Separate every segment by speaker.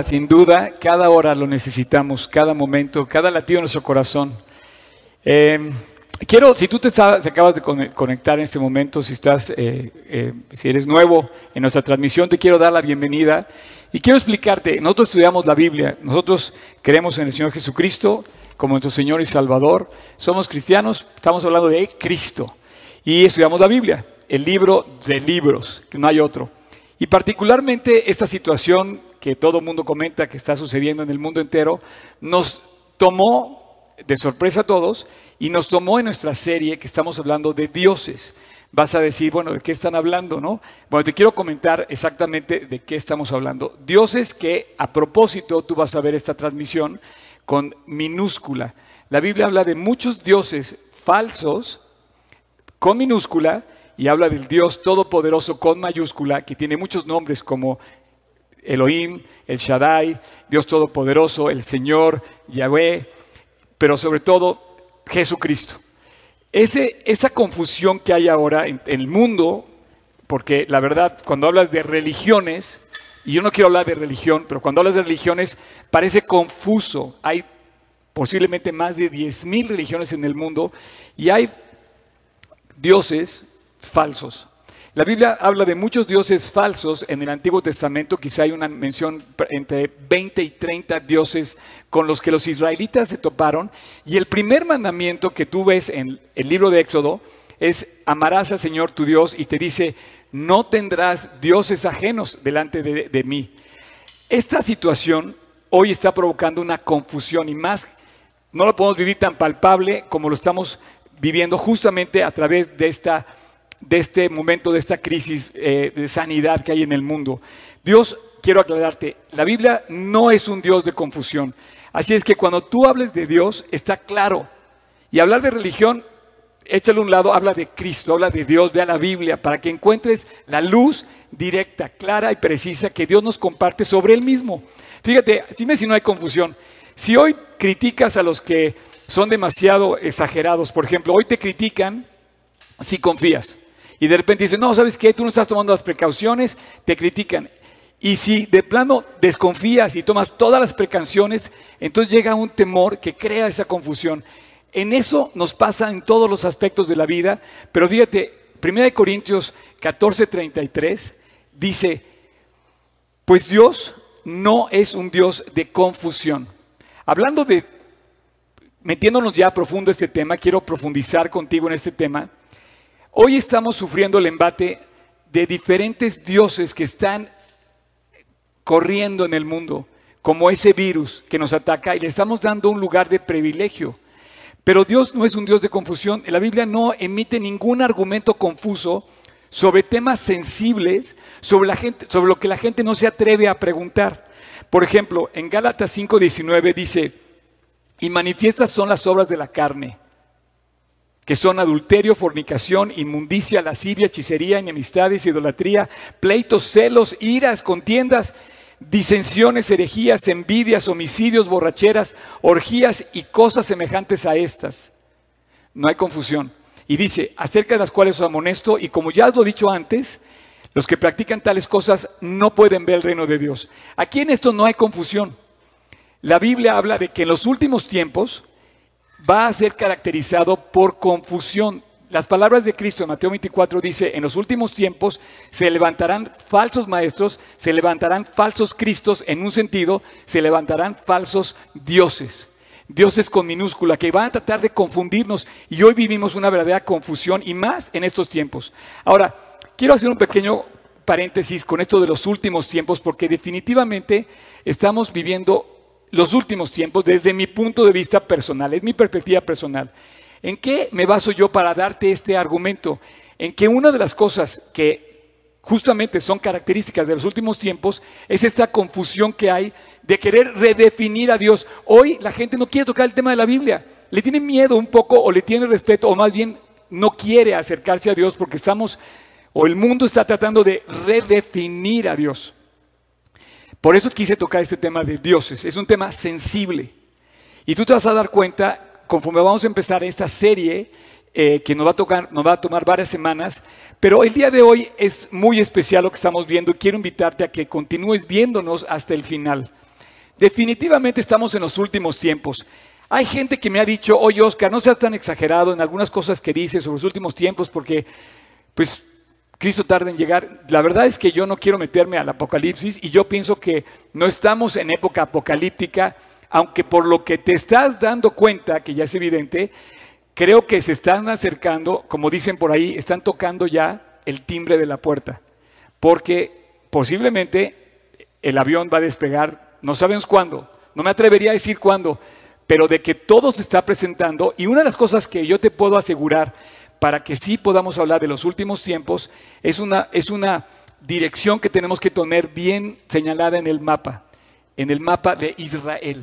Speaker 1: Sin duda, cada hora lo necesitamos, cada momento, cada latido de nuestro corazón. Eh, quiero, si tú te, acabas de conectar en este momento, si estás, eh, eh, si eres nuevo en nuestra transmisión, te quiero dar la bienvenida y quiero explicarte. Nosotros estudiamos la Biblia, nosotros creemos en el Señor Jesucristo como nuestro Señor y Salvador. Somos cristianos, estamos hablando de Cristo y estudiamos la Biblia, el libro de libros, que no hay otro. Y particularmente esta situación que todo el mundo comenta que está sucediendo en el mundo entero, nos tomó de sorpresa a todos y nos tomó en nuestra serie que estamos hablando de dioses. Vas a decir, bueno, ¿de qué están hablando, no? Bueno, te quiero comentar exactamente de qué estamos hablando. Dioses que, a propósito, tú vas a ver esta transmisión con minúscula. La Biblia habla de muchos dioses falsos con minúscula y habla del Dios todopoderoso con mayúscula, que tiene muchos nombres como Elohim, el Shaddai, Dios Todopoderoso, el Señor, Yahweh, pero sobre todo Jesucristo. Esa confusión que hay ahora en, el mundo, porque la verdad, cuando hablas de religiones, y yo no quiero hablar de religión, pero cuando hablas de religiones parece confuso. Hay posiblemente más de 10.000 religiones en el mundo y hay dioses falsos. La Biblia habla de muchos dioses falsos en el Antiguo Testamento, quizá hay una mención entre 20 y 30 dioses con los que los israelitas se toparon, y el primer mandamiento que tú ves en el libro de Éxodo es amarás al Señor tu Dios y te dice, no tendrás dioses ajenos delante de, de mí. Esta situación hoy está provocando una confusión y más, no lo podemos vivir tan palpable como lo estamos viviendo justamente a través de esta de este momento, de esta crisis eh, de sanidad que hay en el mundo. Dios, quiero aclararte, la Biblia no es un Dios de confusión. Así es que cuando tú hables de Dios, está claro. Y hablar de religión, échale un lado, habla de Cristo, habla de Dios, ve a la Biblia, para que encuentres la luz directa, clara y precisa que Dios nos comparte sobre Él mismo. Fíjate, dime si no hay confusión. Si hoy criticas a los que son demasiado exagerados, por ejemplo, hoy te critican si confías y de repente dicen, no, ¿sabes qué? Tú no estás tomando las precauciones, te critican. Y si de plano desconfías y tomas todas las precauciones, entonces llega un temor que crea esa confusión. En eso nos pasa en todos los aspectos de la vida, pero fíjate, 1 Corintios 14, 33 dice, pues Dios no es un Dios de confusión. Hablando de, metiéndonos ya profundo este tema, quiero profundizar contigo en este tema. Hoy estamos sufriendo el embate de diferentes dioses que están corriendo en el mundo, como ese virus que nos ataca, y le estamos dando un lugar de privilegio. Pero Dios no es un Dios de confusión. La Biblia no emite ningún argumento confuso sobre temas sensibles, sobre, lo que la gente no se atreve a preguntar. Por ejemplo, en Gálatas 5:19 dice, y manifiestas son las obras de la carne que son adulterio, fornicación, inmundicia, lascivia, hechicería, enemistades, idolatría, pleitos, celos, iras, contiendas, disensiones, herejías, envidias, homicidios, borracheras, orgías y cosas semejantes a estas. No hay confusión. Y dice, acerca de las cuales os amonesto, y como ya os lo he dicho antes, los que practican tales cosas no pueden ver el reino de Dios. Aquí en esto no hay confusión. La Biblia habla de que en los últimos tiempos, va a ser caracterizado por confusión. Las palabras de Cristo en Mateo 24 dice, en los últimos tiempos se levantarán falsos maestros, se levantarán falsos cristos, en un sentido, se levantarán falsos dioses. Dioses con minúscula, que van a tratar de confundirnos y hoy vivimos una verdadera confusión y más en estos tiempos. Ahora, quiero hacer un pequeño paréntesis con esto de los últimos tiempos porque definitivamente estamos viviendo los últimos tiempos desde mi punto de vista personal, es mi perspectiva personal. ¿En qué me baso yo para darte este argumento? En que una de las cosas que justamente son características de los últimos tiempos es esta confusión que hay de querer redefinir a Dios. Hoy la gente no quiere tocar el tema de la Biblia, le tiene miedo un poco o le tiene respeto o más bien no quiere acercarse a Dios porque estamos o el mundo está tratando de redefinir a Dios. Por eso quise tocar este tema de dioses. Es un tema sensible. Y tú te vas a dar cuenta, conforme vamos a empezar esta serie, eh, que nos va, a tocar, nos va a tomar varias semanas, pero el día de hoy es muy especial lo que estamos viendo. Quiero invitarte a que continúes viéndonos hasta el final. Definitivamente estamos en los últimos tiempos. Hay gente que me ha dicho, oye Oscar, no seas tan exagerado en algunas cosas que dices sobre los últimos tiempos porque, pues, Cristo tarda en llegar. La verdad es que yo no quiero meterme al apocalipsis y yo pienso que no estamos en época apocalíptica, aunque por lo que te estás dando cuenta, que ya es evidente, creo que se están acercando, como dicen por ahí, están tocando ya el timbre de la puerta, porque posiblemente el avión va a despegar, no sabemos cuándo, no me atrevería a decir cuándo, pero de que todo se está presentando. Y una de las cosas que yo te puedo asegurar para que sí podamos hablar de los últimos tiempos es una, es una dirección que tenemos que tener bien señalada en el mapa, en el mapa de Israel.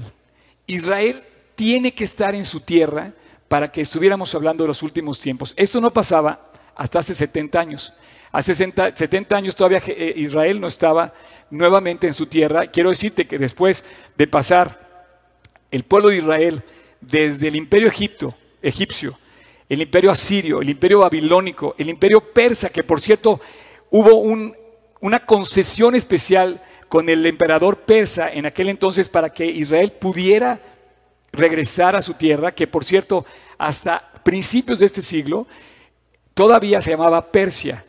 Speaker 1: Israel tiene que estar en su tierra para que estuviéramos hablando de los últimos tiempos. Esto no pasaba hasta hace 70 años. Hace 70 años todavía eh, Israel no estaba nuevamente en su tierra. Quiero decirte que después de pasar el pueblo de Israel desde el imperio Egipto, egipcio, el imperio asirio, el imperio babilónico, el imperio persa, que por cierto hubo una concesión especial con el emperador persa en aquel entonces para que Israel pudiera regresar a su tierra, que por cierto hasta principios de este siglo todavía se llamaba Persia,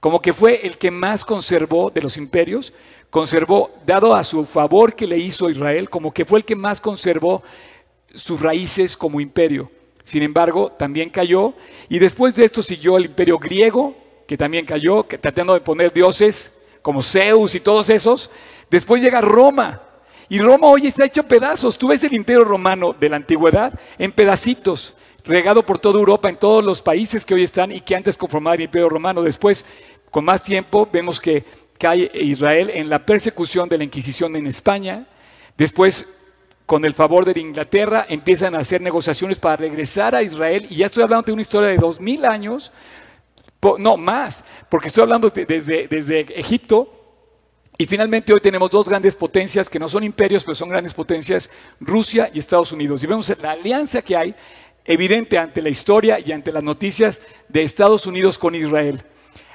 Speaker 1: como que fue el que más conservó de los imperios, conservó, dado a su favor que le hizo Israel, como que fue el que más conservó sus raíces como imperio. Sin embargo, también cayó, y después de esto siguió el imperio griego, que también cayó, que, tratando de poner dioses como Zeus y todos esos. Después llega Roma, y Roma hoy está hecho pedazos. Tú ves el imperio romano de la antigüedad en pedacitos, regado por toda Europa, en todos los países que hoy están y que antes conformaban el imperio romano. Después, con más tiempo, vemos que cae Israel en la persecución de la Inquisición en España. Después, con el favor de Inglaterra, empiezan a hacer negociaciones para regresar a Israel. Y ya estoy hablando de una historia de dos mil años, no más, porque estoy hablando desde, desde Egipto. Y finalmente hoy tenemos dos grandes potencias que no son imperios, pero son grandes potencias, Rusia y Estados Unidos. Y vemos la alianza que hay evidente ante la historia y ante las noticias de Estados Unidos con Israel.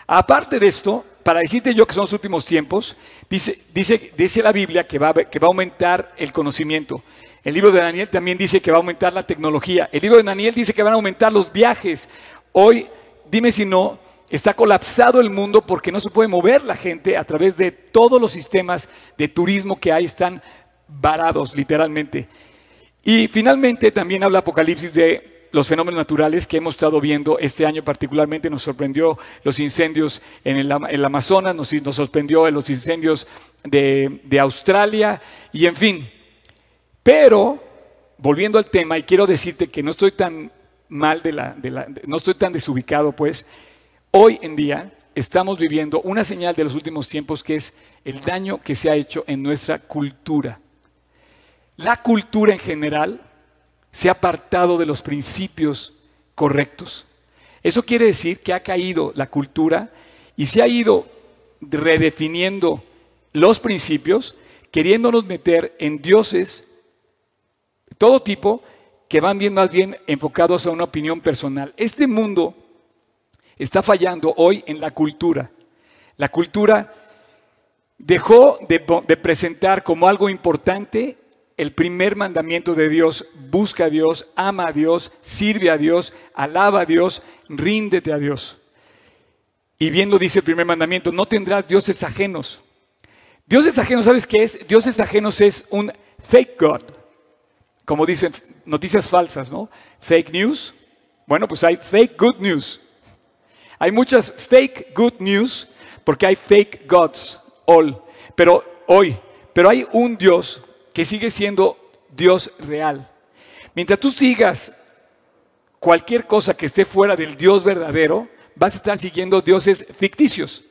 Speaker 1: Aparte de esto, para decirte yo que son los últimos tiempos, dice, dice, dice la Biblia que va, que va a aumentar el conocimiento. El libro de Daniel también dice que va a aumentar la tecnología. El libro de Daniel dice que van a aumentar los viajes. Hoy, dime si no, está colapsado el mundo porque no se puede mover la gente a través de todos los sistemas de turismo que hay, están varados literalmente. Y finalmente también habla Apocalipsis de los fenómenos naturales que hemos estado viendo este año particularmente. Nos sorprendió los incendios en el, Amazonas, nos, sorprendió los incendios de, Australia y en fin. Pero, volviendo al tema, y quiero decirte que no estoy tan mal de la, de la no estoy tan desubicado, pues, hoy en día estamos viviendo una señal de los últimos tiempos que es el daño que se ha hecho en nuestra cultura. La cultura en general se ha apartado de los principios correctos. Eso quiere decir que ha caído la cultura y se ha ido redefiniendo los principios, queriéndonos meter en dioses todo tipo que van bien más bien enfocados a una opinión personal. Este mundo está fallando hoy en la cultura. La cultura dejó de, de presentar como algo importante el primer mandamiento de Dios, busca a Dios, ama a Dios, sirve a Dios, alaba a Dios, ríndete a Dios. Y bien lo dice el primer mandamiento, no tendrás dioses ajenos. Dioses ajenos, ¿sabes qué es? Dioses ajenos es un fake God. Como dicen, noticias falsas, ¿no? Fake news. Bueno, pues hay fake good news. Hay muchas fake good news porque hay fake gods, all. Pero hoy, pero hay un Dios que sigue siendo Dios real. Mientras tú sigas cualquier cosa que esté fuera del Dios verdadero, vas a estar siguiendo dioses ficticios.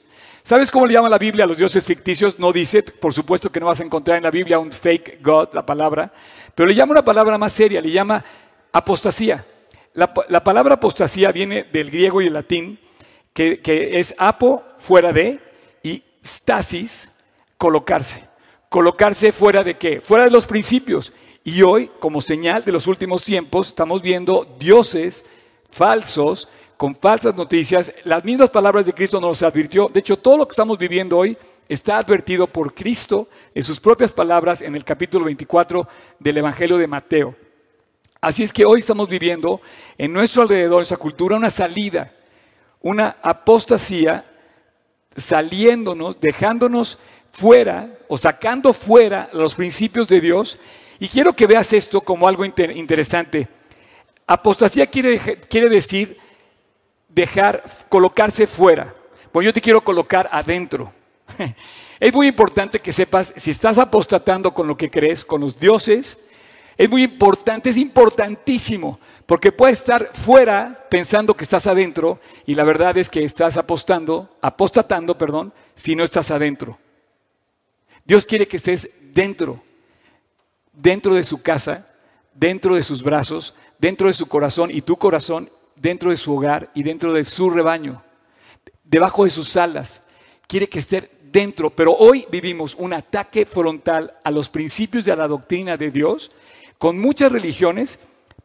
Speaker 1: ¿Sabes cómo le llama la Biblia a los dioses ficticios? No dice, por supuesto que no vas a encontrar en la Biblia un fake God, la palabra, pero le llama una palabra más seria, le llama apostasía. La, palabra apostasía viene del griego y el latín, que, es apo, fuera de, y stasis, colocarse colocarse fuera de qué? Fuera de los principios. Y hoy, como señal de los últimos tiempos, estamos viendo dioses falsos con falsas noticias. Las mismas palabras de Cristo nos advirtió. De hecho, todo lo que estamos viviendo hoy está advertido por Cristo en sus propias palabras en el capítulo 24 del Evangelio de Mateo. Así es que hoy estamos viviendo en nuestro alrededor, esa cultura, una salida, una apostasía, saliéndonos, dejándonos fuera o sacando fuera los principios de Dios. Y quiero que veas esto como algo interesante. Apostasía quiere, quiere decir dejar, colocarse fuera. Pues yo te quiero colocar adentro. Es muy importante que sepas si estás apostatando con lo que crees, con los dioses. Es muy importante, es importantísimo, porque puedes estar fuera pensando que estás adentro y la verdad es que estás apostando, apostatando, perdón, si no estás adentro. Dios quiere que estés dentro, dentro de su casa, dentro de sus brazos, dentro de su corazón y tu corazón, dentro de su hogar y dentro de su rebaño, debajo de sus alas. Quiere que estés dentro, pero hoy vivimos un ataque frontal a los principios y a la doctrina de Dios, con muchas religiones,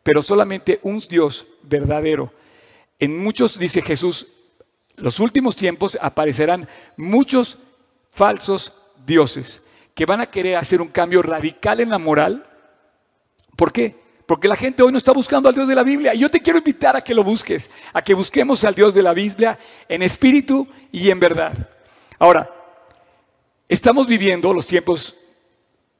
Speaker 1: pero solamente un Dios verdadero. En muchos, dice Jesús, los últimos tiempos aparecerán muchos falsos dioses que van a querer hacer un cambio radical en la moral. ¿Por qué? Porque la gente hoy no está buscando al Dios de la Biblia. Y yo te quiero invitar a que lo busques, a que busquemos al Dios de la Biblia en espíritu y en verdad. Ahora, estamos viviendo los tiempos,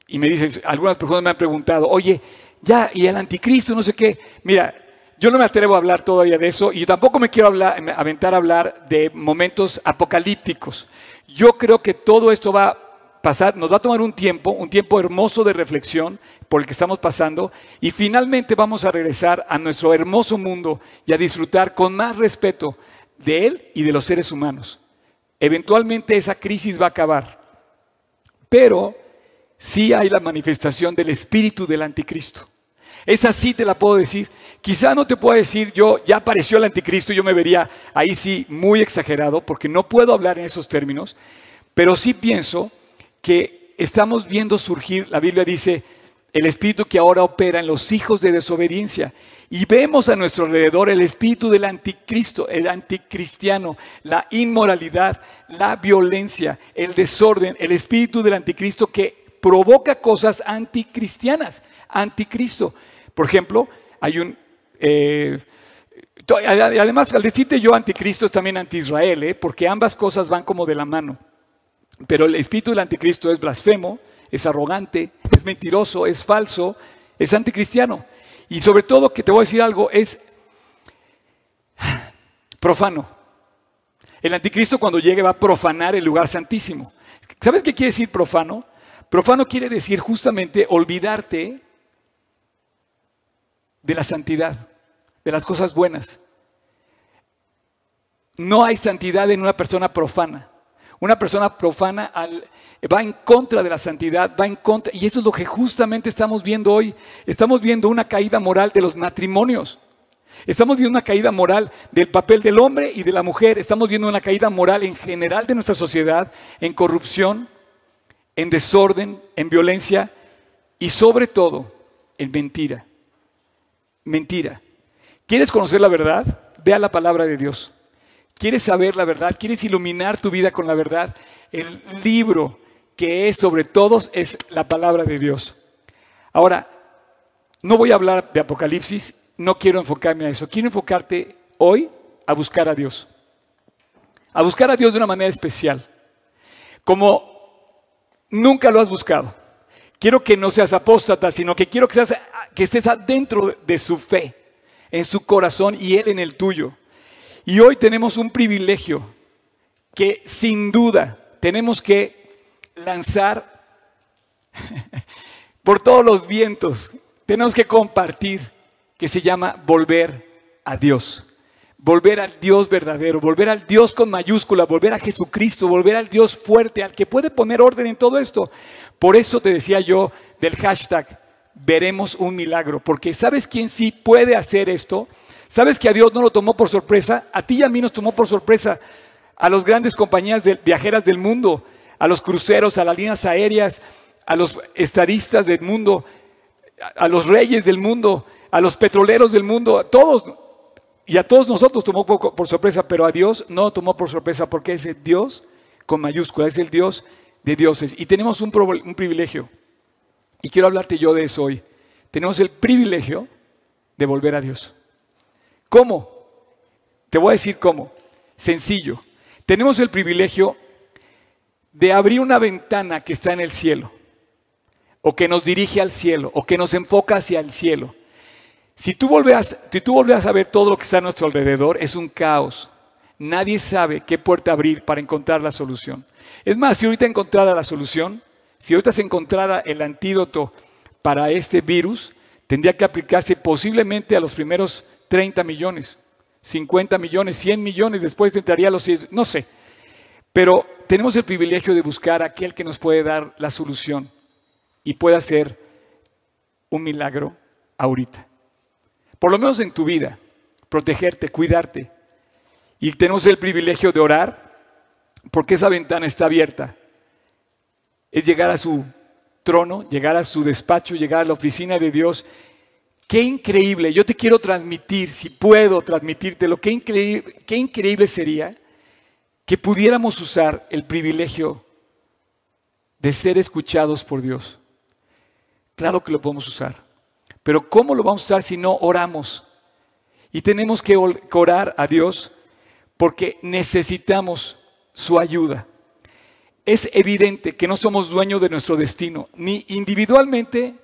Speaker 1: y me dicen, algunas personas me han preguntado, oye, ya, y el anticristo, no sé qué. Mira, yo no me atrevo a hablar todavía de eso y tampoco me quiero aventar a hablar de momentos apocalípticos. Yo creo que todo esto va pasar, nos va a tomar un tiempo, un tiempo hermoso de reflexión por el que estamos pasando y finalmente vamos a regresar a nuestro hermoso mundo y a disfrutar con más respeto de él y de los seres humanos. Eventualmente esa crisis va a acabar, pero sí hay la manifestación del espíritu del anticristo. Esa sí te la puedo decir. Quizá no te puedo decir yo, ya apareció el anticristo, yo me vería ahí sí muy exagerado, porque no puedo hablar en esos términos, pero sí pienso que estamos viendo surgir, la Biblia dice, el espíritu que ahora opera en los hijos de desobediencia. Y vemos a nuestro alrededor el espíritu del anticristo, el anticristiano, la inmoralidad, la violencia, el desorden, el espíritu del anticristo que provoca cosas anticristianas, anticristo. Por ejemplo, hay un... Eh, además, al decirte yo anticristo es también anti-Israel, ¿eh? porque ambas cosas van como de la mano. Pero el espíritu del anticristo es blasfemo, es arrogante, es mentiroso, es falso, es anticristiano. Y sobre todo, que te voy a decir algo, es profano. El anticristo cuando llegue va a profanar el lugar santísimo. ¿Sabes qué quiere decir profano? Profano quiere decir justamente olvidarte de la santidad, de las cosas buenas. No hay santidad en una persona profana. Una persona profana va en contra de la santidad, va en contra, y eso es lo que justamente estamos viendo hoy. Estamos viendo una caída moral de los matrimonios. Estamos viendo una caída moral del papel del hombre y de la mujer. Estamos viendo una caída moral en general de nuestra sociedad, en corrupción, en desorden, en violencia y sobre todo en mentira. Mentira. ¿Quieres conocer la verdad? Ve a la palabra de Dios. ¿Quieres saber la verdad? ¿Quieres iluminar tu vida con la verdad? El libro que es sobre todos es la palabra de Dios. Ahora, no voy a hablar de Apocalipsis, no quiero enfocarme a eso. Quiero enfocarte hoy a buscar a Dios. A buscar a Dios de una manera especial. Como nunca lo has buscado. Quiero que no seas apóstata, sino que quiero que, seas, que estés adentro de su fe, en su corazón y Él en el tuyo. Y hoy tenemos un privilegio que sin duda tenemos que lanzar por todos los vientos. Tenemos que compartir, que se llama volver a Dios volver al Dios verdadero, volver al Dios con mayúscula, volver a Jesucristo, volver al Dios fuerte, al que puede poner orden en todo esto. Por eso te decía yo del hashtag, veremos un milagro, porque ¿sabes quién sí puede hacer esto? ¿Sabes que a Dios no lo tomó por sorpresa? A ti y a mí nos tomó por sorpresa, a las grandes compañías de, viajeras del mundo, a los cruceros, a las líneas aéreas, a los estadistas del mundo, a los reyes del mundo, a los petroleros del mundo, a todos y a todos nosotros tomó por sorpresa, pero a Dios no tomó por sorpresa porque es Dios con mayúscula, es el Dios de dioses. Y tenemos un privilegio, y quiero hablarte yo de eso hoy. Tenemos el privilegio de volver a Dios. ¿Cómo? Te voy a decir cómo. Sencillo. Tenemos el privilegio de abrir una ventana que está en el cielo, o que nos dirige al cielo, o que nos enfoca hacia el cielo. Si tú, volvieras, si tú volvieras a ver todo lo que está a nuestro alrededor, es un caos. Nadie sabe qué puerta abrir para encontrar la solución. Es más, si ahorita encontrara la solución, si ahorita se encontrara el antídoto para este virus, tendría que aplicarse posiblemente a los primeros 30 millones, 50 millones, 100 millones, después entraría a los 10, no sé. Pero tenemos el privilegio de buscar a aquel que nos puede dar la solución y puede hacer un milagro ahorita por lo menos en tu vida, protegerte, cuidarte. Y tenemos el privilegio de orar porque esa ventana está abierta. Es llegar a su trono, llegar a su despacho, llegar a la oficina de Dios. Qué increíble, yo te quiero transmitir, si puedo transmitírtelo, qué increíble, qué increíble sería que pudiéramos usar el privilegio de ser escuchados por Dios. Claro que lo podemos usar. Pero ¿cómo lo vamos a usar si no oramos? Y tenemos que orar a Dios porque necesitamos su ayuda. Es evidente que no somos dueños de nuestro destino, ni individualmente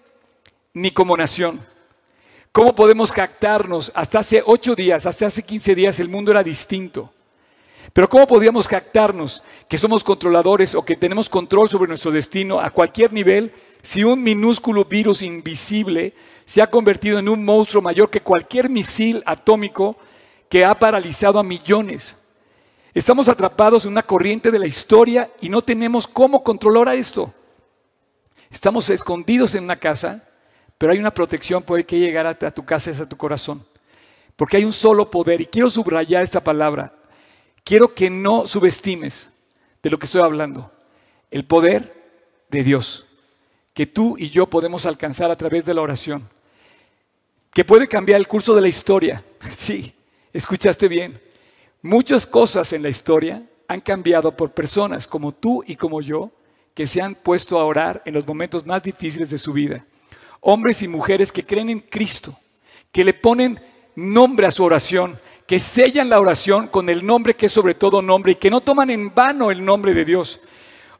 Speaker 1: ni como nación. ¿Cómo podemos captarnos? Hasta hace ocho días, hasta hace quince días el mundo era distinto. Pero ¿cómo podríamos captarnos que somos controladores o que tenemos control sobre nuestro destino a cualquier nivel si un minúsculo virus invisible se ha convertido en un monstruo mayor que cualquier misil atómico que ha paralizado a millones. Estamos atrapados en una corriente de la historia y no tenemos cómo controlar a esto. Estamos escondidos en una casa, pero hay una protección por que llegar a tu casa, es a tu corazón. Porque hay un solo poder, y quiero subrayar esta palabra. Quiero que no subestimes de lo que estoy hablando. El poder de Dios, que tú y yo podemos alcanzar a través de la oración que puede cambiar el curso de la historia. Sí, escuchaste bien. Muchas cosas en la historia han cambiado por personas como tú y como yo que se han puesto a orar en los momentos más difíciles de su vida. Hombres y mujeres que creen en Cristo, que le ponen nombre a su oración, que sellan la oración con el nombre que es sobre todo nombre y que no toman en vano el nombre de Dios.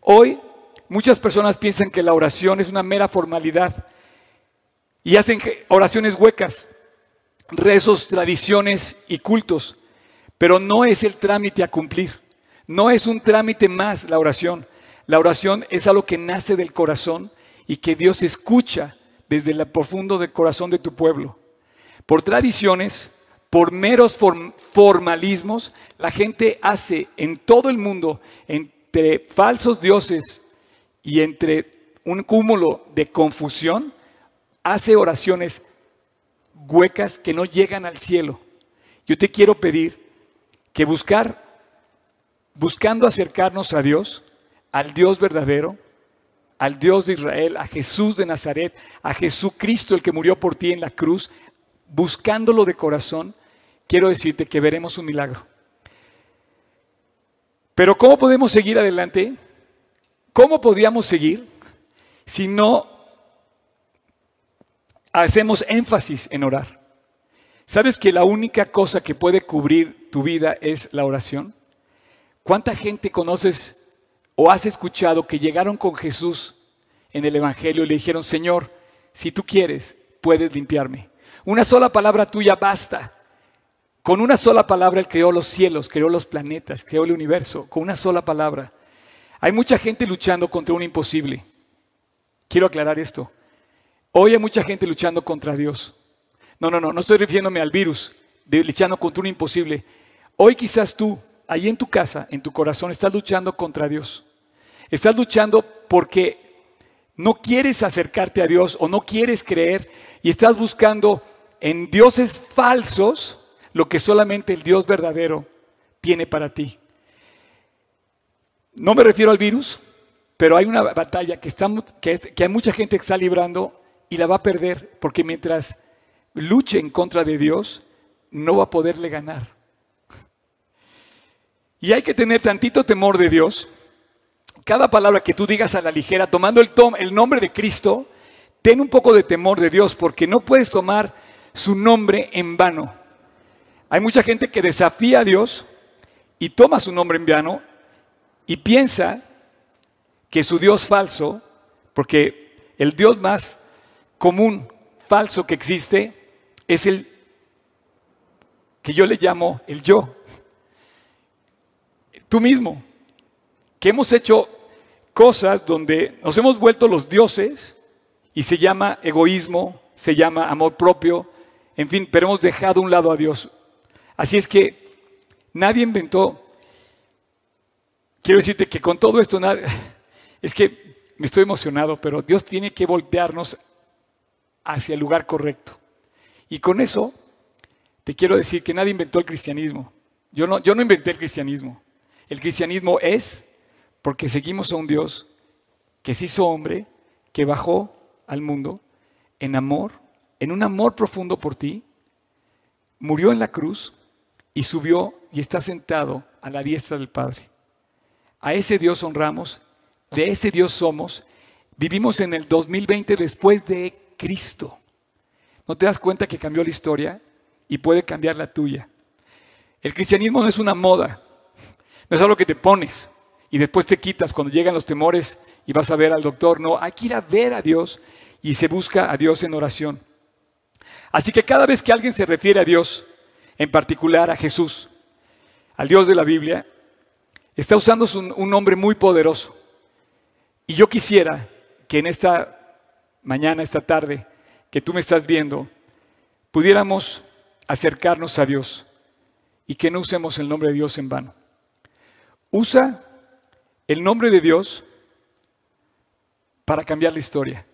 Speaker 1: Hoy muchas personas piensan que la oración es una mera formalidad, y hacen oraciones huecas, rezos, tradiciones y cultos, pero no es el trámite a cumplir, no es un trámite más la oración. La oración es algo que nace del corazón y que Dios escucha desde el profundo del corazón de tu pueblo. Por tradiciones, por meros formalismos, la gente hace en todo el mundo, entre falsos dioses y entre un cúmulo de confusión, hace oraciones huecas que no llegan al cielo. Yo te quiero pedir que buscar, buscando acercarnos a Dios, al Dios verdadero, al Dios de Israel, a Jesús de Nazaret, a Jesucristo el que murió por ti en la cruz, buscándolo de corazón, quiero decirte que veremos un milagro. Pero ¿cómo podemos seguir adelante? ¿Cómo podríamos seguir si no hacemos énfasis en orar. ¿Sabes que la única cosa que puede cubrir tu vida es la oración? ¿Cuánta gente conoces o has escuchado que llegaron con Jesús en el Evangelio y le dijeron, Señor, si tú quieres, puedes limpiarme? Una sola palabra tuya basta. Con una sola palabra Él creó los cielos, creó los planetas, creó el universo, con una sola palabra. Hay mucha gente luchando contra un imposible. Quiero aclarar esto. Hoy hay mucha gente luchando contra Dios. No, no, no, no estoy refiriéndome al virus, de luchando contra un imposible. Hoy quizás tú, ahí en tu casa, en tu corazón, estás luchando contra Dios. Estás luchando porque no quieres acercarte a Dios o no quieres creer y estás buscando en dioses falsos lo que solamente el Dios verdadero tiene para ti. No me refiero al virus, pero hay una batalla que, está, que, que hay mucha gente que está librando y la va a perder porque mientras luche en contra de Dios, no va a poderle ganar. Y hay que tener tantito temor de Dios cada palabra que tú digas a la ligera, tomando el, nombre de Cristo, ten un poco de temor de Dios, porque no puedes tomar su nombre en vano. Hay mucha gente que desafía a Dios y toma su nombre en vano y piensa que su Dios falso, porque el Dios más común, falso que existe, es el que yo le llamo el yo. Tú mismo, que hemos hecho cosas donde nos hemos vuelto los dioses y se llama egoísmo, se llama amor propio, en fin, pero hemos dejado un lado a Dios. Así es que nadie inventó. Quiero decirte que con todo esto, es que me estoy emocionado, pero Dios tiene que voltearnos hacia el lugar correcto. Y con eso te quiero decir que nadie inventó el cristianismo. Yo no, yo no inventé el cristianismo. El cristianismo es porque seguimos a un Dios que se hizo hombre, que bajó al mundo en amor, en un amor profundo por ti, murió en la cruz y subió y está sentado a la diestra del Padre. A ese Dios honramos, de ese Dios somos, vivimos en el 2020 después de Cristo. ¿No te das cuenta que cambió la historia y puede cambiar la tuya? El cristianismo no es una moda, no es algo que te pones y después te quitas cuando llegan los temores y vas a ver al doctor. No, hay que ir a ver a Dios y se busca a Dios en oración. Así que cada vez que alguien se refiere a Dios, en particular a Jesús, al Dios de la Biblia, está usando un, nombre muy poderoso. Y yo quisiera que en esta mañana, esta tarde, que tú me estás viendo, pudiéramos acercarnos a Dios y que no usemos el nombre de Dios en vano. Usa el nombre de Dios para cambiar la historia.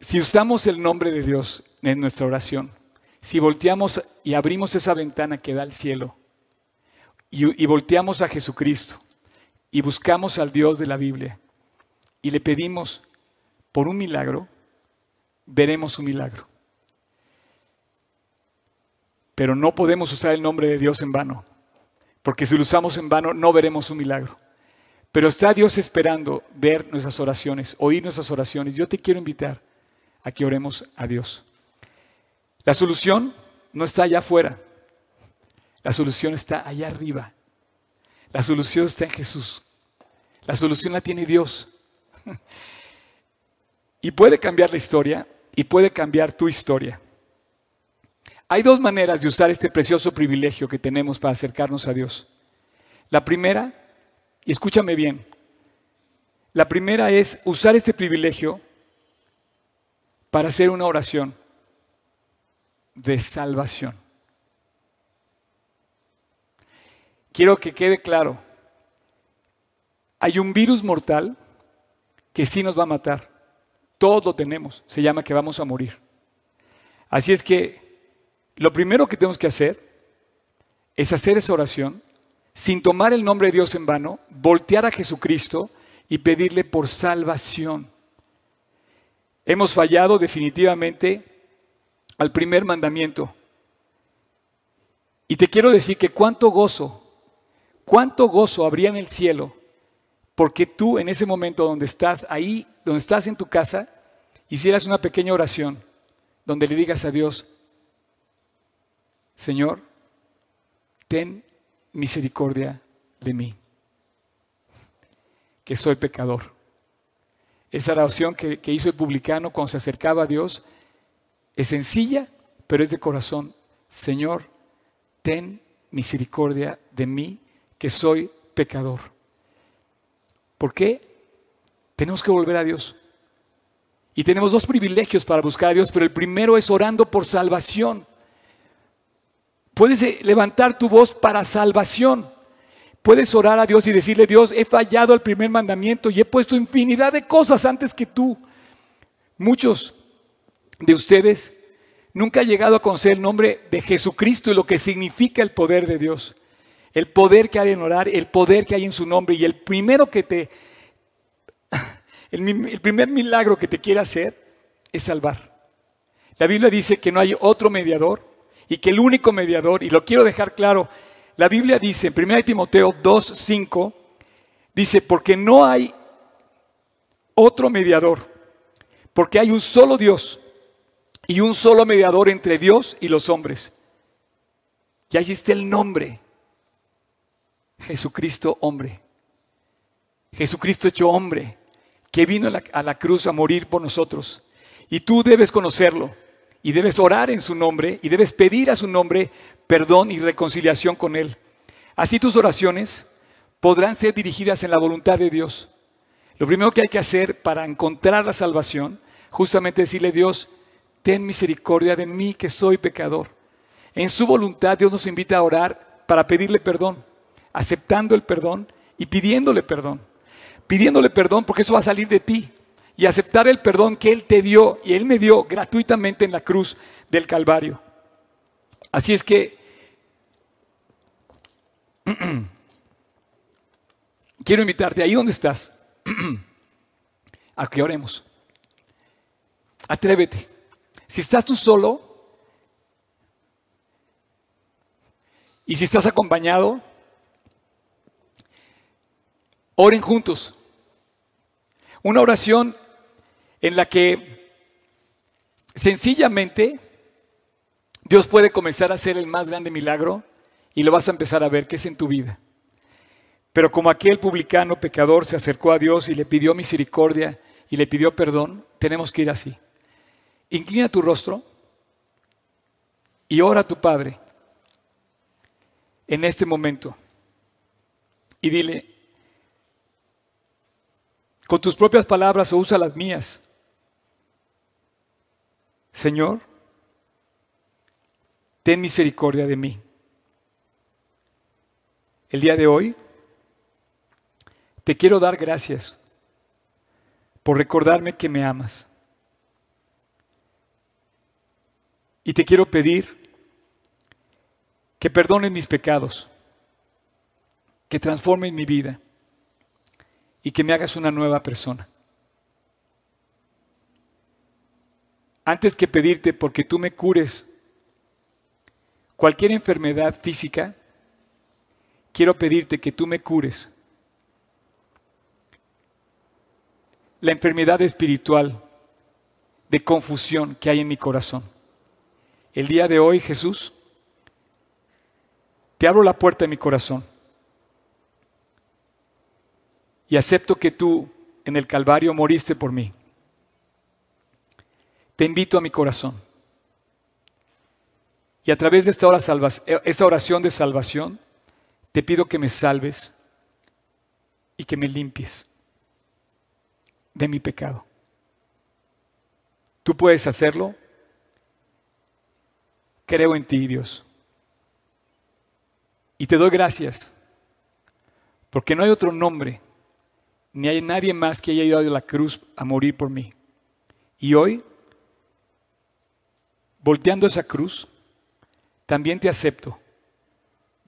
Speaker 1: Si usamos el nombre de Dios en nuestra oración, si volteamos y abrimos esa ventana que da al cielo y, volteamos a Jesucristo y buscamos al Dios de la Biblia y le pedimos por un milagro, veremos un milagro. Pero no podemos usar el nombre de Dios en vano, porque si lo usamos en vano no veremos un milagro. Pero está Dios esperando ver nuestras oraciones, oír nuestras oraciones. Yo te quiero invitar a que oremos a Dios. La solución no está allá afuera. La solución está allá arriba. La solución está en Jesús. La solución la tiene Dios. Y puede cambiar la historia y puede cambiar tu historia. Hay dos maneras de usar este precioso privilegio que tenemos para acercarnos a Dios. La primera, y escúchame bien, la primera es usar este privilegio para hacer una oración de salvación. Quiero que quede claro, hay un virus mortal que sí nos va a matar. Todos lo tenemos, se llama que vamos a morir. Así es que lo primero que tenemos que hacer es hacer esa oración sin tomar el nombre de Dios en vano, voltear a Jesucristo y pedirle por salvación. Hemos fallado definitivamente al primer mandamiento. Y te quiero decir que cuánto gozo, cuánto gozo habría en el cielo, porque tú en ese momento donde estás, ahí, donde estás en tu casa, hicieras una pequeña oración, donde le digas a Dios, Señor, ten misericordia de mí, que soy pecador. Esa oración que, que hizo el publicano cuando se acercaba a Dios es sencilla, pero es de corazón. Señor, ten misericordia de mí, que soy pecador. ¿Por qué? Tenemos que volver a Dios. Y tenemos dos privilegios para buscar a Dios, pero el primero es orando por salvación. Puedes eh, levantar tu voz para salvación. Puedes orar a Dios y decirle, Dios, he fallado al primer mandamiento y he puesto infinidad de cosas antes que tú. Muchos de ustedes nunca han llegado a conocer el nombre de Jesucristo y lo que significa el poder de Dios. El poder que hay en orar, el poder que hay en su nombre y el primero que te, el, el primer milagro que te quiere hacer es salvar. La Biblia dice que no hay otro mediador y que el único mediador, y lo quiero dejar claro, La Biblia dice en 1 Timoteo 2, 5, dice, porque no hay otro mediador, porque hay un solo Dios y un solo mediador entre Dios y los hombres. Y ahí está el nombre, Jesucristo hombre. Jesucristo hecho hombre, que vino la, a la cruz a morir por nosotros. Y tú debes conocerlo y debes orar en su nombre y debes pedir a su nombre perdón y reconciliación con Él. Así tus oraciones podrán ser dirigidas en la voluntad de Dios. Lo primero que hay que hacer para encontrar la salvación, justamente decirle Dios, ten misericordia de mí que soy pecador. En su voluntad Dios nos invita a orar para pedirle perdón, aceptando el perdón y pidiéndole perdón. Pidiéndole perdón porque eso va a salir de ti y aceptar el perdón que Él te dio y Él me dio gratuitamente en la cruz del Calvario. Así es que quiero invitarte ahí donde estás a que oremos. Atrévete. Si estás tú solo y si estás acompañado, oren juntos. Una oración en la que sencillamente Dios puede comenzar a hacer el más grande milagro y lo vas a empezar a ver que es en tu vida. Pero como aquel publicano pecador se acercó a Dios y le pidió misericordia y le pidió perdón, tenemos que ir así. Inclina tu rostro y ora a tu Padre en este momento y dile, con tus propias palabras o usa las mías, Señor, ten misericordia de mí. El día de hoy te quiero dar gracias por recordarme que me amas. Y te quiero pedir que perdones mis pecados, que transformes mi vida y que me hagas una nueva persona. Antes que pedirte porque tú me cures cualquier enfermedad física, quiero pedirte que tú me cures la enfermedad espiritual de confusión que hay en mi corazón. El día de hoy, Jesús, te abro la puerta de mi corazón y acepto que tú en el Calvario moriste por mí. Te invito a mi corazón. Y a través de esta, esta oración de salvación, te pido que me salves y que me limpies de mi pecado. Tú puedes hacerlo. Creo en ti, Dios. Y te doy gracias, porque no hay otro nombre, ni hay nadie más que haya ido a la cruz a morir por mí. Y hoy, volteando esa cruz, también te acepto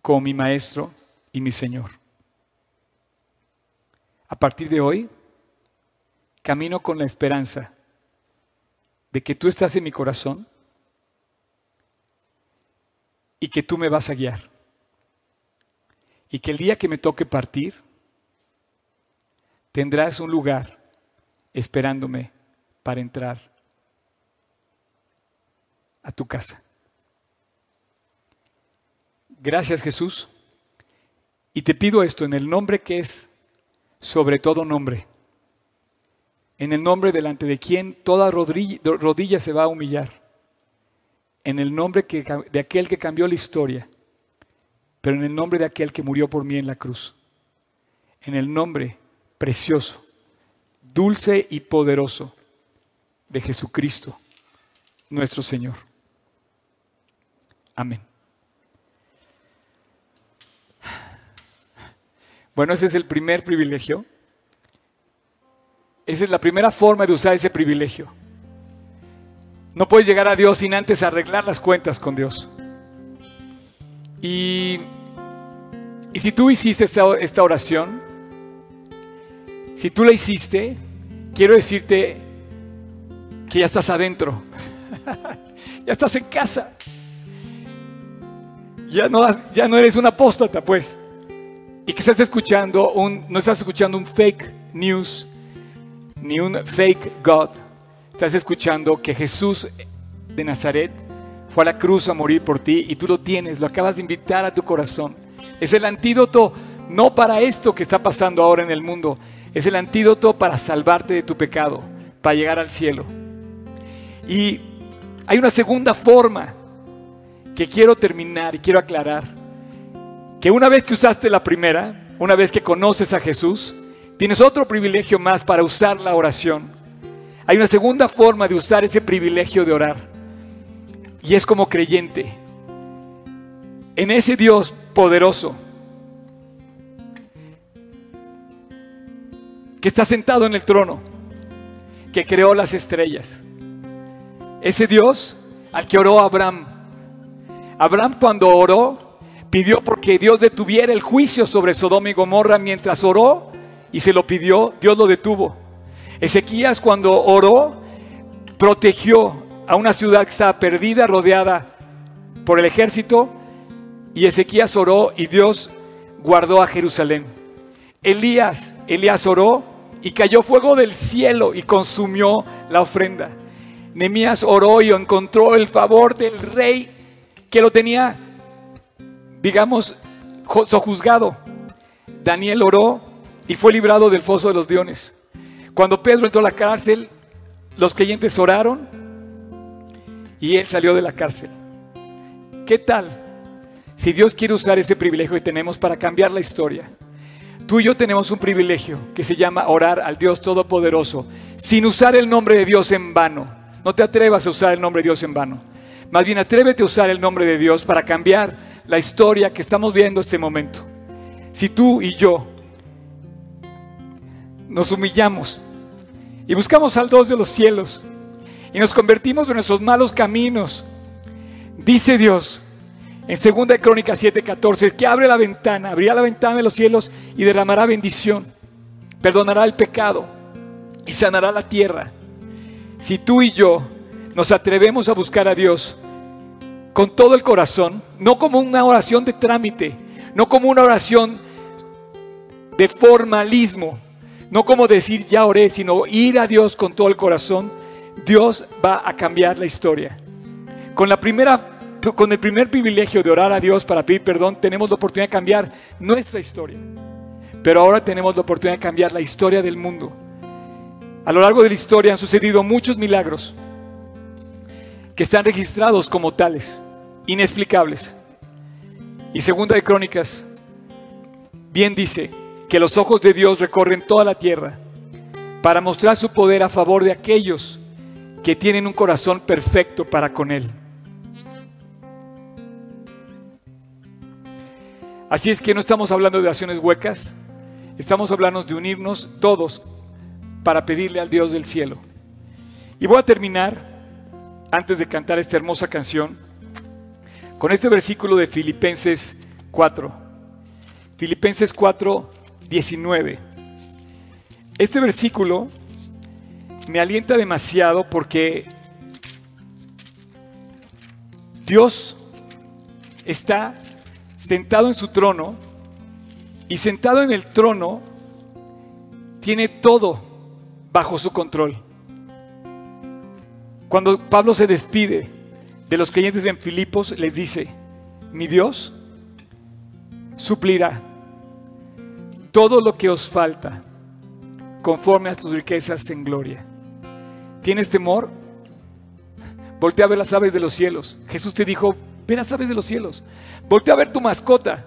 Speaker 1: como mi Maestro y mi Señor. A partir de hoy, camino con la esperanza de que tú estás en mi corazón y que tú me vas a guiar. Y que el día que me toque partir, tendrás un lugar esperándome para entrar a tu casa. Gracias Jesús. Y te pido esto en el nombre que es sobre todo nombre. En el nombre delante de quien toda rodilla, se va a humillar. En el nombre que, de aquel que cambió la historia. Pero en el nombre de aquel que murió por mí en la cruz. En el nombre precioso, dulce y poderoso de Jesucristo, nuestro Señor. Amén. Bueno, ese es el primer privilegio. Esa es la primera forma de usar ese privilegio. No puedes llegar a Dios sin antes arreglar las cuentas con Dios. Y, y si tú hiciste esta, esta oración, si tú la hiciste, quiero decirte que ya estás adentro. ya estás en casa. Ya no, ya no eres un apóstata, pues. Y que estás escuchando un, no estás escuchando un fake news, ni un fake God. Estás escuchando que Jesús de Nazaret fue a la cruz a morir por ti y tú lo tienes, lo acabas de invitar a tu corazón. Es el antídoto no para esto que está pasando ahora en el mundo, es el antídoto para salvarte de tu pecado, para llegar al cielo. Y hay una segunda forma que quiero terminar y quiero aclarar. Que una vez que usaste la primera, una vez que conoces a Jesús, tienes otro privilegio más para usar la oración. Hay una segunda forma de usar ese privilegio de orar. Y es como creyente. En ese Dios poderoso que está sentado en el trono, que creó las estrellas. Ese Dios al que oró Abraham. Abraham cuando oró, pidió porque Dios detuviera el juicio sobre Sodoma y Gomorra mientras oró y se lo pidió, Dios lo detuvo. Ezequías cuando oró, protegió a una ciudad que estaba perdida, rodeada por el ejército, y Ezequías oró y Dios guardó a Jerusalén. Elías, Elías oró y cayó fuego del cielo y consumió la ofrenda. Nemías oró y encontró el favor del rey que lo tenía, digamos, sojuzgado. Daniel oró y fue librado del foso de los leones. Cuando Pedro entró a la cárcel, los creyentes oraron y él salió de la cárcel. ¿Qué tal si Dios quiere usar ese privilegio que tenemos para cambiar la historia? Tú y yo tenemos un privilegio que se llama orar al Dios Todopoderoso sin usar el nombre de Dios en vano. No te atrevas a usar el nombre de Dios en vano. Más bien atrévete a usar el nombre de Dios para cambiar la historia que estamos viendo este momento. Si tú y yo nos humillamos y buscamos al Dios de los cielos y nos convertimos en nuestros malos caminos, dice Dios, en 2 de Crónicas 7:14, que abre la ventana, abrirá la ventana de los cielos y derramará bendición, perdonará el pecado y sanará la tierra. Si tú y yo nos atrevemos a buscar a Dios con todo el corazón, no como una oración de trámite, no como una oración de formalismo, no como decir ya oré, sino ir a Dios con todo el corazón, Dios va a cambiar la historia. Con la primera con el primer privilegio de orar a Dios para pedir perdón, tenemos la oportunidad de cambiar nuestra historia. Pero ahora tenemos la oportunidad de cambiar la historia del mundo. A lo largo de la historia han sucedido muchos milagros están registrados como tales, inexplicables. Y segunda de Crónicas, bien dice que los ojos de Dios recorren toda la tierra para mostrar su poder a favor de aquellos que tienen un corazón perfecto para con Él. Así es que no estamos hablando de acciones huecas, estamos hablando de unirnos todos para pedirle al Dios del cielo. Y voy a terminar, antes de cantar esta hermosa canción, con este versículo de Filipenses 4. Filipenses 4, 19. Este versículo me alienta demasiado porque Dios está sentado en su trono y sentado en el trono tiene todo bajo su control. Cuando Pablo se despide de los creyentes en Filipos, les dice, mi Dios suplirá todo lo que os falta conforme a tus riquezas en gloria. ¿Tienes temor? Voltea a ver las aves de los cielos. Jesús te dijo, ve las aves de los cielos. Voltea a ver tu mascota.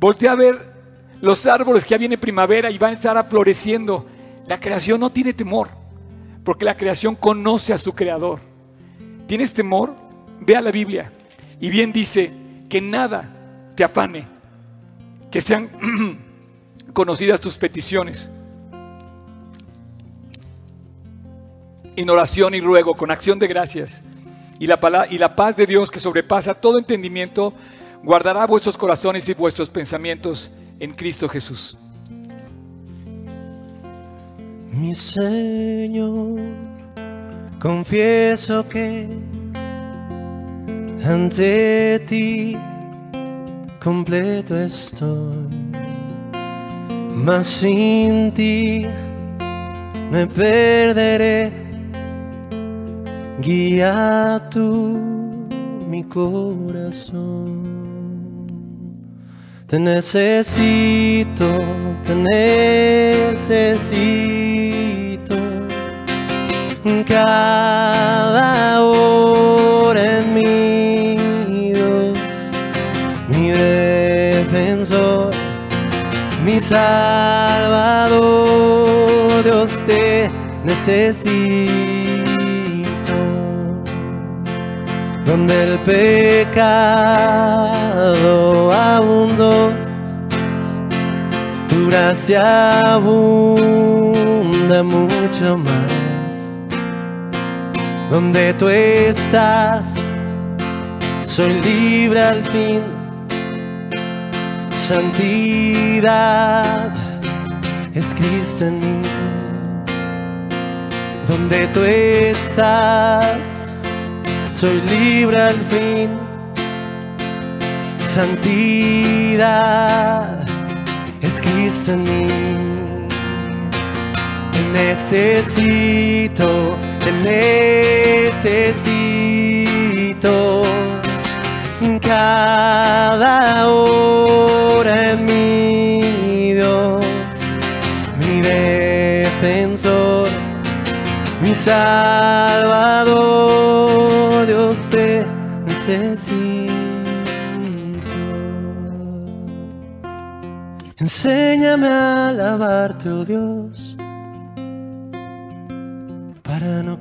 Speaker 1: Voltea a ver los árboles que ya viene primavera y van a estar floreciendo. La creación no tiene temor, porque la creación conoce a su creador. ¿Tienes temor? Ve a la Biblia. Y bien dice que nada te afane, que sean conocidas tus peticiones. En oración y ruego, con acción de gracias. Y la, y la paz de Dios que sobrepasa todo entendimiento guardará vuestros corazones y vuestros pensamientos en Cristo Jesús.
Speaker 2: Mi Señor, confieso que ante ti completo estoy, mas sin ti me perderé. Guía tú mi corazón. Te necesito, te necesito. Cada hora en mi Dios, mi defensor, mi salvador, Dios te necesito. Donde el pecado abundó, tu gracia abunda mucho más. Donde tú estás, soy libre al fin. Santidad es Cristo en mí. Donde tú estás, soy libre al fin. Santidad es Cristo en mí. Necesito, te necesito. Cada hora en mi Dios, mi defensor, mi salvador, Dios te necesito. Enséñame a alabarte, oh Dios,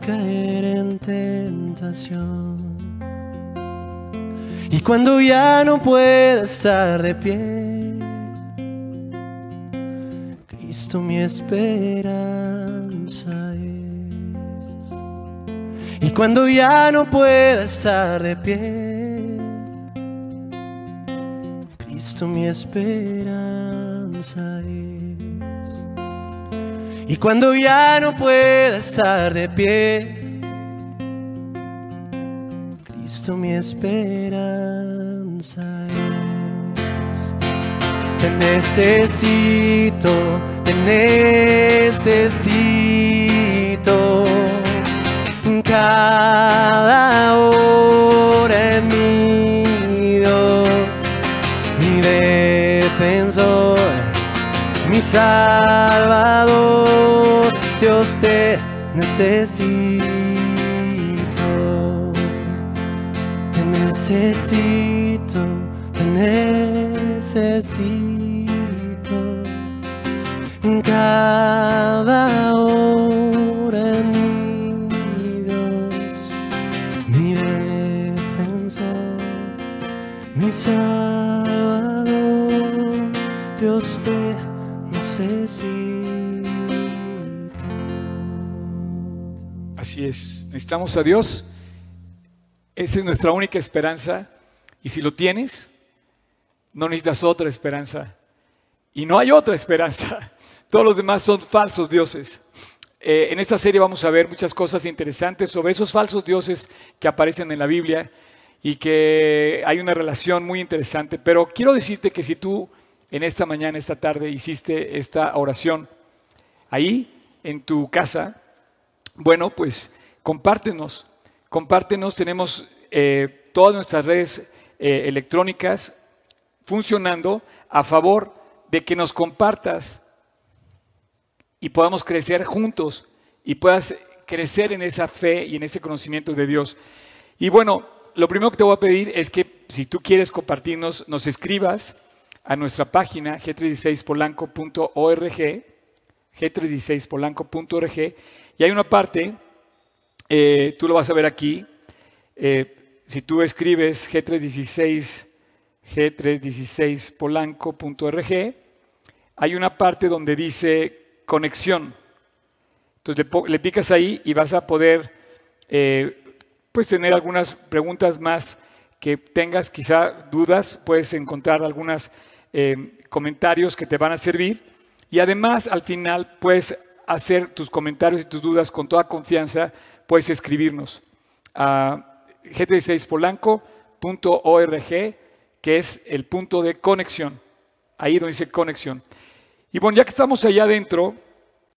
Speaker 2: caer en tentación. Y cuando ya no pueda estar de pie, Cristo mi esperanza es. Y cuando ya no pueda estar de pie, Cristo mi esperanza es. Y cuando ya no pueda estar de pie, Cristo mi esperanza es. Te necesito, te necesito. Necesito.
Speaker 1: Necesitamos a Dios. Esa es nuestra única esperanza. Y si lo tienes, no necesitas otra esperanza. Y no hay otra esperanza. Todos los demás son falsos dioses. Eh, en esta serie vamos a ver muchas cosas interesantes sobre esos falsos dioses que aparecen en la Biblia y que hay una relación muy interesante. Pero quiero decirte que si tú en esta mañana, esta tarde, hiciste esta oración ahí en tu casa, bueno, pues compártenos, compártenos. Tenemos eh, todas nuestras redes eh, electrónicas funcionando a favor de que nos compartas y podamos crecer juntos y puedas crecer en esa fe y en ese conocimiento de Dios. Y bueno, lo primero que te voy a pedir es que si tú quieres compartirnos, nos escribas a nuestra página g36polanco.org, g36polanco.org, y hay una parte, eh, tú lo vas a ver aquí, eh, si tú escribes g316, g316polanco.org, hay una parte donde dice conexión. Entonces le, picas ahí y vas a poder eh, pues tener algunas preguntas más que tengas, quizá dudas, puedes encontrar algunos comentarios que te van a servir. Y además al final puedes hacer tus comentarios y tus dudas con toda confianza, puedes escribirnos a g36polanco.org, que es el punto de conexión. Ahí donde dice conexión. Y bueno, ya que estamos allá adentro,